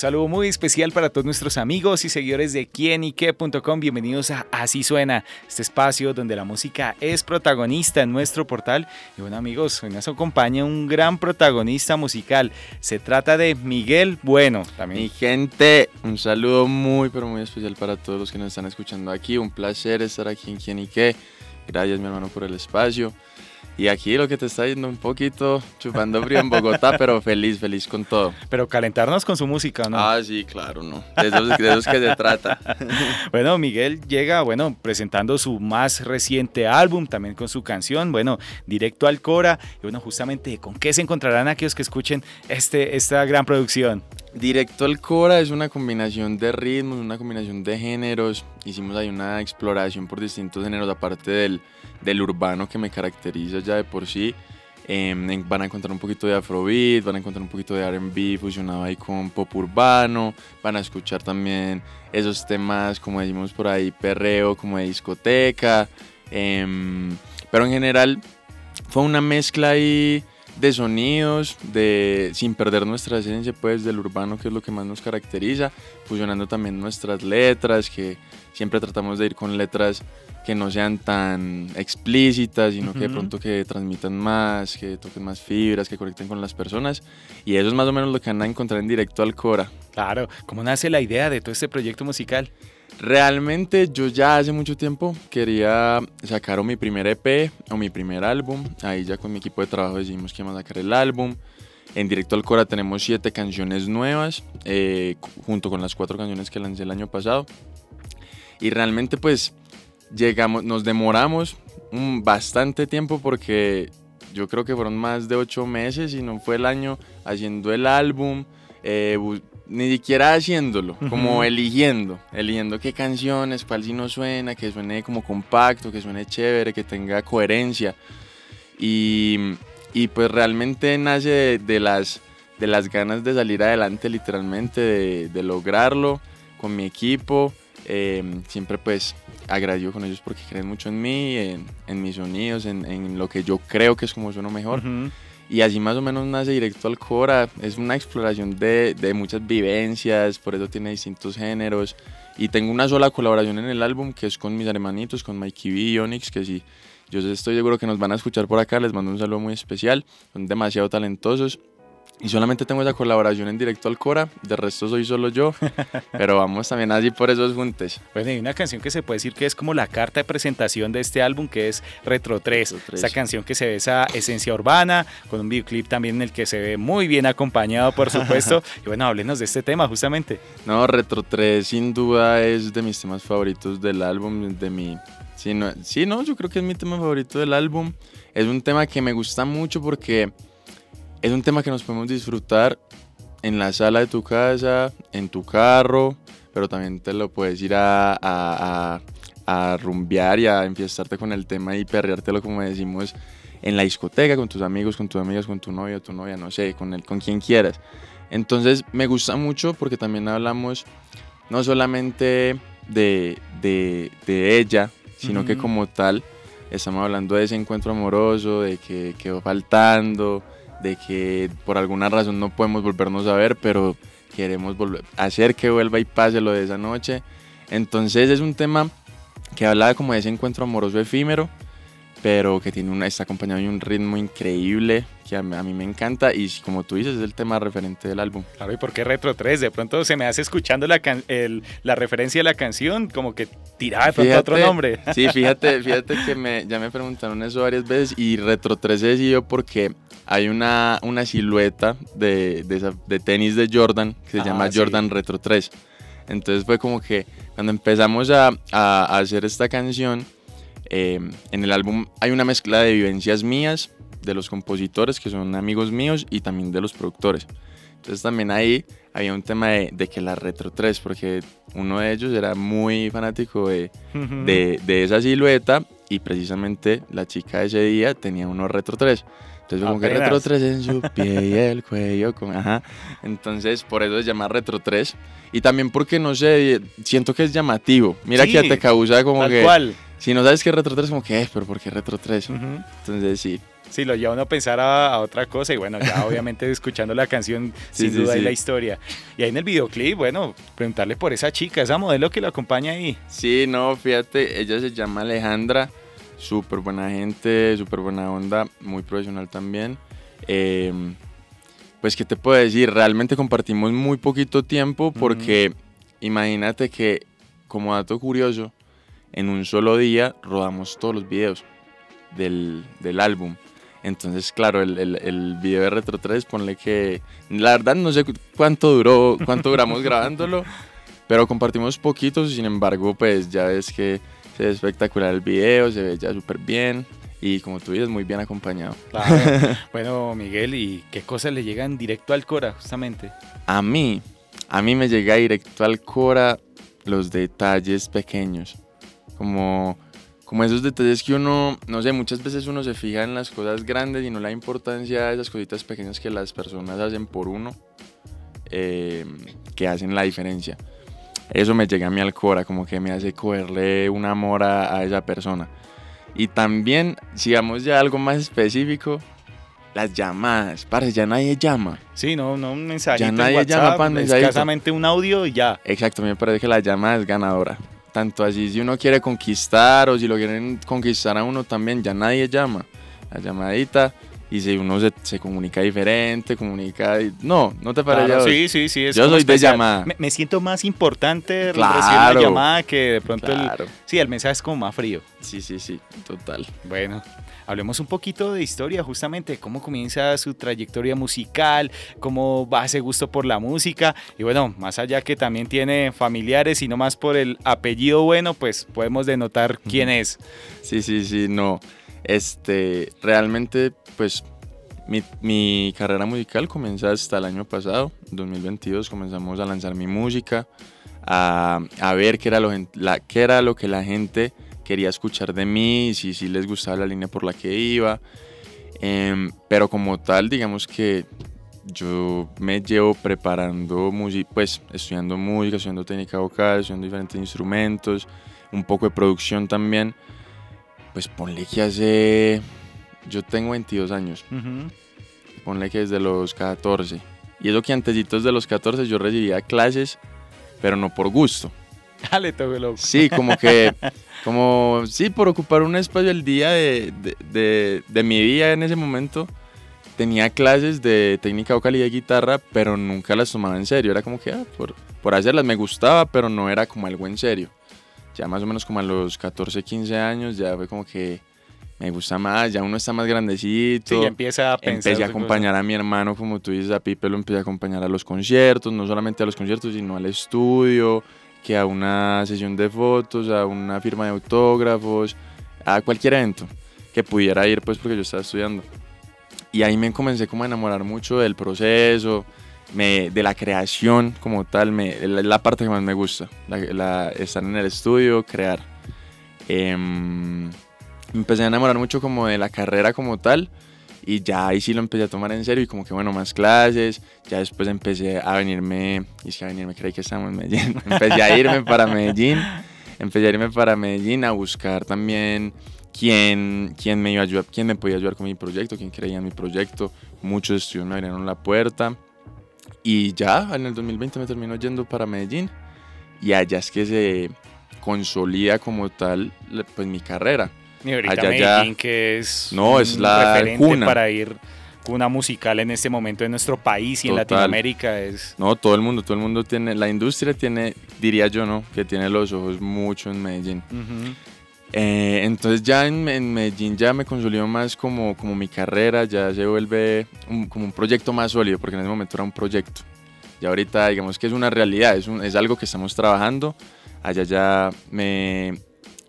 Saludo muy especial para todos nuestros amigos y seguidores de quienique.com. Bienvenidos a Así Suena, este espacio donde la música es protagonista en nuestro portal. Y bueno, amigos, hoy nos acompaña un gran protagonista musical. Se trata de Miguel Bueno. También. Mi gente, un saludo muy, pero muy especial para todos los que nos están escuchando aquí. Un placer estar aquí en Quienique. Gracias, mi hermano, por el espacio. Y aquí lo que te está yendo un poquito chupando frío en Bogotá, pero feliz, feliz con todo. Pero calentarnos con su música, ¿no? Ah, sí, claro, ¿no? De esos, que se trata. bueno, Miguel llega, bueno, presentando su más reciente álbum, también con su canción, bueno, directo al Cora. Y bueno, justamente, ¿con qué se encontrarán aquellos que escuchen este, esta gran producción? Directo al Cora es una combinación de ritmos, una combinación de géneros. Hicimos ahí una exploración por distintos géneros, aparte del urbano que me caracteriza ya de por sí. Em, van a encontrar un poquito de afrobeat, van a encontrar un poquito de RB fusionado ahí con pop urbano, van a escuchar también esos temas, como decimos por ahí, perreo, como de discoteca. Em, pero en general fue una mezcla ahí de sonidos, de, sin perder nuestra esencia pues del urbano que es lo que más nos caracteriza, fusionando también nuestras letras, que siempre tratamos de ir con letras que no sean tan explícitas, sino que de pronto que transmitan más, que toquen más fibras, que conecten con las personas. Y eso es más o menos lo que van a encontrar en directo al Cora. Claro, ¿cómo nace la idea de todo este proyecto musical? Realmente yo ya hace mucho tiempo quería sacar mi primer EP o mi primer álbum. Ahí ya con mi equipo de trabajo decidimos que íbamos a sacar el álbum. En directo al Cora tenemos siete canciones nuevas, eh, junto con las cuatro canciones que lancé el año pasado. Y realmente pues llegamos, nos demoramos un bastante tiempo porque yo creo que fueron más de ocho meses y no fue el año haciendo el álbum, eh, ni siquiera haciéndolo, como eligiendo, eligiendo qué canciones, cuál si no suena, que suene como compacto, que suene chévere, que tenga coherencia. Y, y pues realmente nace de, las, de las ganas de salir adelante literalmente, de, de lograrlo con mi equipo. Eh, siempre pues agradecido con ellos porque creen mucho en mí, en, mis sonidos, en, lo que yo creo que es como sueno mejor. Y así más o menos nace directo al Cora. Es una exploración de, de, muchas vivencias, por eso tiene distintos géneros. Y tengo una sola colaboración en el álbum que es con mis hermanitos, con Mikey B y Onyx, que sí, yo estoy seguro que nos van a escuchar por acá. Les mando un saludo muy especial. Son demasiado talentosos. Y solamente tengo esa colaboración en directo al Cora, de resto soy solo yo, pero vamos también allí por esos juntes. Bueno, hay una canción que se puede decir que es como la carta de presentación de este álbum, que es Retro 3. Esa canción que se ve esa esencia urbana, con un videoclip también en el que se ve muy bien acompañado, por supuesto. y bueno, háblenos de este tema justamente. No, Retro 3 sin duda es de mis temas favoritos del álbum, de mi... Sí no, sí, no, yo creo que es mi tema favorito del álbum. Es un tema que me gusta mucho porque es un tema que nos podemos disfrutar en la sala de tu casa, en tu carro, pero también te lo puedes ir a, a, a, rumbear y a enfiestarte con el tema y perreártelo como decimos en la discoteca, con tus amigos, con tus amigas, con tu novio, tu novia, no sé, con, el, con quien quieras. Entonces me gusta mucho porque también hablamos no solamente de, de, de ella, sino que como tal estamos hablando de ese encuentro amoroso, de que quedó faltando, de que por alguna razón no podemos volvernos a ver, pero queremos volver, hacer que vuelva y pase lo de esa noche. Entonces es un tema que habla como de ese encuentro amoroso efímero, pero que tiene una, está acompañado de un ritmo increíble que a, mí me encanta y como tú dices es el tema referente del álbum. Claro, ¿y por qué Retro 3? De pronto se me hace escuchando la, la referencia de la canción como que tiraba de otro nombre. Sí, fíjate, fíjate que me, ya me preguntaron eso varias veces y Retro 3 se decidió porque hay una, una silueta de, de, tenis de Jordan que se ah, llama Jordan Retro 3. Entonces fue como que cuando empezamos a, a hacer esta canción, Em, en el álbum hay una mezcla de vivencias mías, de los compositores que son amigos míos y también de los productores. Entonces también ahí había un tema de, que la Retro 3, porque uno de ellos era muy fanático de, de, esa silueta y precisamente la chica de ese día tenía uno Retro 3. Entonces, como que Retro 3 en su pie y el cuello. ajá. Entonces, por eso se llama Retro 3. Y también porque, no sé, siento que es llamativo. Mira que te causa como que... Cual. Si no sabes qué es Retro 3, como que, eh, pero ¿por qué Retro 3? Entonces, sí. Sí, lo lleva uno a pensar a, otra cosa y bueno, ya obviamente escuchando la canción, sin duda y la historia. Y ahí en el videoclip, bueno, preguntarle por esa chica, esa modelo que lo acompaña ahí. Sí, no, fíjate, ella se llama Alejandra súper buena gente, súper buena onda, muy profesional también. Em, pues, ¿qué te puedo decir? Realmente compartimos muy poquito tiempo porque imagínate que, como dato curioso, en un solo día rodamos todos los videos del, del álbum. Entonces, claro, el, el, el, video de Retro 3, ponle que, la verdad no sé cuánto duró, cuánto duramos grabándolo, pero compartimos poquitos, sin embargo, pues ya ves que se ve espectacular el video, se ve ya súper bien y como tú dices, muy bien acompañado. bueno, Miguel, ¿y qué cosas le llegan directo al Cora, justamente? A mí, a mí me llega directo al Cora los detalles pequeños, como, como esos detalles que uno, no sé, muchas veces uno se fija en las cosas grandes y no la importancia de esas cositas pequeñas que las personas hacen por uno, eh, que hacen la diferencia eso me llega a mí al cora, como que me hace cogerle un amor a, esa persona. Y también, si vamos ya algo más específico, las llamadas, parece ya nadie llama. Sí, no, no un mensaje. Ya nadie llama para Escasamente un audio y ya. Exacto, me parece que la llamada es ganadora. Tanto así, si uno quiere conquistar o si lo quieren conquistar a uno también, ya nadie llama. La llamadita y si uno se, comunica diferente, comunica... No, ¿no te parece? sí, sí, sí. Yo soy de llamada. Me, siento más importante claro, recibir una llamada que de pronto el... Sí, el mensaje es como más frío. Sí, sí, sí, total. Bueno, hablemos un poquito de historia, justamente, cómo comienza su trayectoria musical, cómo va ese gusto por la música. Y bueno, más allá que también tiene familiares y no más por el apellido bueno, pues podemos denotar quién es. Sí, sí, sí, no. Este, realmente, pues mi, carrera musical comienza hasta el año pasado, 2022, comenzamos a lanzar mi música, a, a ver qué era, lo, la, era lo que la gente quería escuchar de mí, si, si les gustaba la línea por la que iba. Em, pero como tal, digamos que yo me llevo preparando música, pues estudiando música, estudiando técnica vocal, estudiando diferentes instrumentos, un poco de producción también pues ponle que hace. Yo tengo 22 años. Ponle que desde los 14. Y eso que antesitos de los 14 yo recibía clases, pero no por gusto. Dale, todo loco. Sí, como que. como, sí, por ocupar un espacio el día de, de, de, mi día en ese momento. Tenía clases de técnica vocal y de guitarra, pero nunca las tomaba en serio. Era como que, ah, por, por hacerlas me gustaba, pero no era como algo en serio ya más o menos como a los 14, 15 años, ya fue como que me gusta más, ya uno está más grandecito. Sí, empieza a pensar. Empecé a acompañar a mi hermano, como tú dices, a Pipe lo empecé a acompañar a los conciertos, no solamente a los conciertos, sino al estudio, que a una sesión de fotos, a una firma de autógrafos, a cualquier evento que pudiera ir, pues porque yo estaba estudiando. Y ahí me comencé como a enamorar mucho del proceso, de la creación como tal, me, la parte que más me gusta, la, estar en el estudio, crear. Me empecé a enamorar mucho como de la carrera como tal y ya ahí sí lo empecé a tomar en serio y como que bueno, más clases, ya después empecé a venirme, y es que a venirme creí que estábamos en Medellín, empecé a irme para Medellín, empecé a irme para Medellín a buscar también quién, quién me iba a ayudar, quién me podía ayudar con mi proyecto, quién creía en mi proyecto, muchos estudios me abrieron la puerta y ya en el 2020 me terminó yendo para Medellín. Y allá es que se consolida como tal pues mi carrera. Y ahorita Medellín que es no, es la referente para ir una musical en este momento en nuestro país y en Latinoamérica es no todo el mundo todo el mundo tiene la industria tiene diría yo no que tiene los ojos mucho en Medellín eh, entonces ya en, Medellín ya me consolidó más como, como mi carrera, ya se vuelve como un proyecto más sólido, porque en ese momento era un proyecto. Y ahorita digamos que es una realidad, es, es algo que estamos trabajando. Allá ya me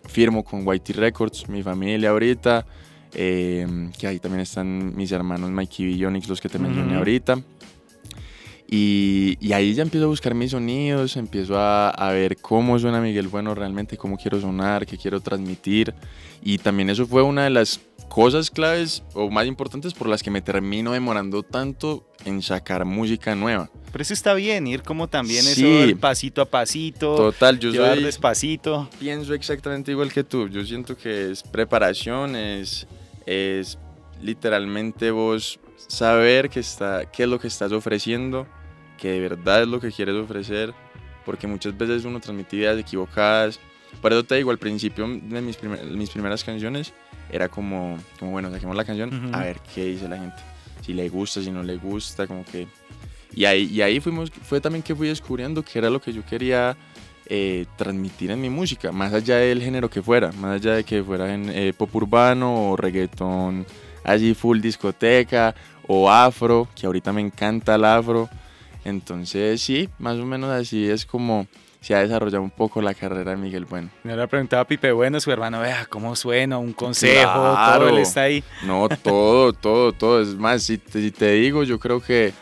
firmo con Whitey Records, mi familia ahorita, eh, que ahí también están mis hermanos Mikey y Yonix, los que te mencioné ahorita. Y, y, ahí ya empiezo a buscar mis sonidos, empiezo a, a, ver cómo suena Miguel Bueno realmente, cómo quiero sonar, qué quiero transmitir. Y también eso fue una de las cosas claves o más importantes por las que me termino demorando tanto en sacar música nueva. Pero eso está bien, ir como también sí, eso pasito a pasito. Total, yo llevar soy, despacito. Pienso exactamente igual que tú. Yo siento que es preparación, es, es literalmente vos saber qué, está, qué es lo que estás ofreciendo, que de verdad es lo que quieres ofrecer, porque muchas veces uno transmite ideas equivocadas. Por eso te digo, al principio de mis, primer, mis primeras canciones era como, como, bueno, saquemos la canción, uh -huh. a ver qué dice la gente. Si le gusta, si no le gusta, como que... Y ahí, y ahí fuimos, fue también que fui descubriendo que era lo que yo quería eh, transmitir en mi música, más allá del género que fuera, más allá de que fuera en eh, pop urbano o reggaetón, allí full discoteca o afro, que ahorita me encanta el afro. Entonces sí, más o menos así es como se ha desarrollado un poco la carrera de Miguel Bueno. Me le preguntaba a Pipe Bueno, su hermano, vea cómo suena, un consejo, claro. todo él está ahí. No, todo, todo, todo. Es más, si te, si te digo, yo creo que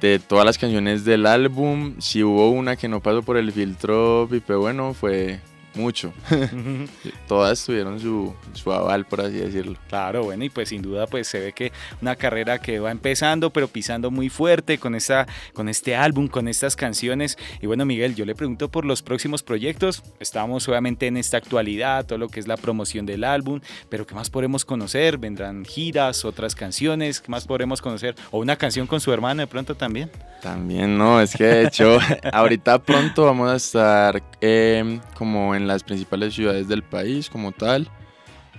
de todas las canciones del álbum, si hubo una que no pasó por el filtro Pipe Bueno, fue mucho. Todas tuvieron su, su, aval, por así decirlo. Claro, bueno, y pues sin duda pues se ve que una carrera que va empezando, pero pisando muy fuerte con, esta, con este álbum, con estas canciones. Y bueno, Miguel, yo le pregunto por los próximos proyectos. Estamos obviamente en esta actualidad, todo lo que es la promoción del álbum, pero ¿qué más podremos conocer? ¿Vendrán giras, otras canciones? ¿Qué más podremos conocer? ¿O una canción con su hermano de pronto también? También, no, es que de hecho, ahorita pronto vamos a estar eh, como en las principales ciudades del país como tal.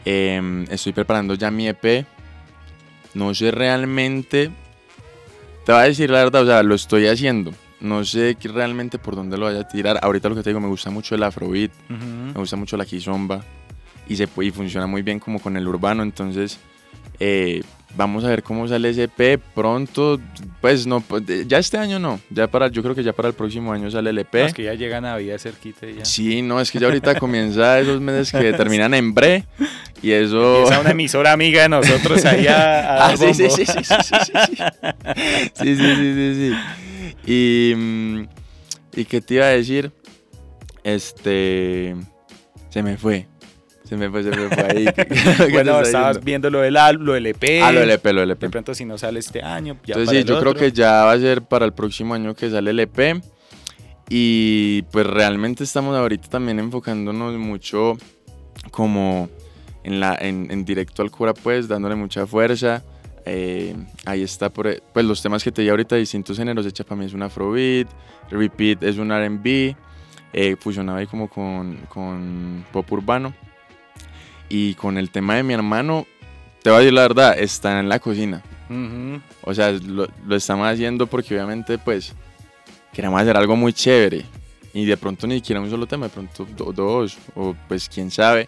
Eh, estoy preparando ya mi EP. No sé realmente, te voy a decir la verdad, o sea, lo estoy haciendo. No sé realmente por dónde lo vaya a tirar. Ahorita lo que te digo, me gusta mucho el afrobeat, uh -huh. me gusta mucho la kizomba y, se, y funciona muy bien como con el urbano. Entonces, eh, vamos a ver cómo sale ese EP pronto. Pues no, ya este año no. Ya para, yo creo que ya para el próximo año sale el EP. No, es que ya llega Navidad cerquita ya. Sí, no, es que ya ahorita comienza esos meses que terminan en bre. Y eso. Es una emisora amiga de nosotros allá. A ah, sí, sí, sí, sí, sí, sí, sí. Sí, sí, sí, sí, sí. Y. ¿Y qué te iba a decir? Este. Se me fue. Se me fue, se me fue ahí. bueno, estabas viendo lo del álbum, lo del EP. Ah, lo del EP, lo del EP. De pronto si no sale este año, ya Entonces sí, yo otro. creo que ya va a ser para el próximo año que sale el EP. Y pues realmente estamos ahorita también enfocándonos mucho como en, la, en, en directo al cura, pues dándole mucha fuerza. Eh, ahí está, por, pues los temas que te di ahorita, distintos géneros. Echa para mí es un afrobeat, repeat es un RB, eh, fusionado ahí como con, con pop urbano. Y con el tema de mi hermano, te voy a decir la verdad, está en la cocina. Uh -huh. O sea, lo, lo, estamos haciendo porque obviamente pues queremos hacer algo muy chévere. Y de pronto ni siquiera un solo tema, de pronto do, dos, o pues quién sabe.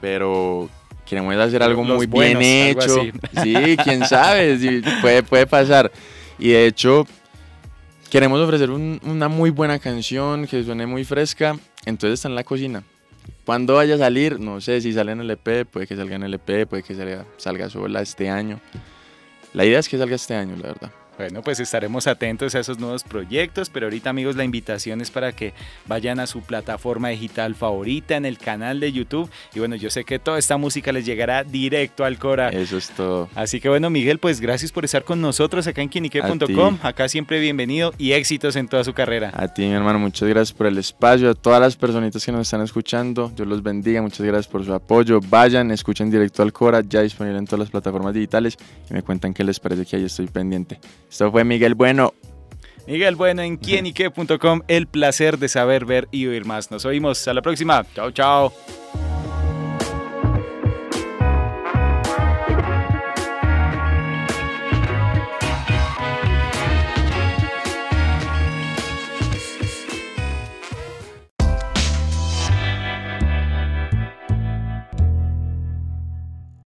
Pero queremos hacer algo Los muy buenos, bien hecho. Sí, quién sabe, sí, puede, puede pasar. Y de hecho, queremos ofrecer un, una muy buena canción que suene muy fresca. Entonces está en la cocina. Cuando vaya a salir, no sé si sale en el EP, puede que salga en el EP, puede que salga, salga sola este año. La idea es que salga este año, la verdad. Bueno, pues estaremos atentos a esos nuevos proyectos, pero ahorita amigos la invitación es para que vayan a su plataforma digital favorita en el canal de YouTube y bueno, yo sé que toda esta música les llegará directo al Cora. Eso es todo. Así que bueno, Miguel, pues gracias por estar con nosotros acá en quinique.com, acá siempre bienvenido y éxitos en toda su carrera. A ti, mi hermano, muchas gracias por el espacio, a todas las personitas que nos están escuchando, Dios los bendiga, muchas gracias por su apoyo, vayan, escuchen directo al Cora, ya disponible en todas las plataformas digitales y me cuentan qué les parece que ahí estoy pendiente. Esto fue Miguel Bueno. Miguel Bueno en quienique.com. El placer de saber, ver y oír más. Nos oímos. Hasta la próxima. Chao, chao.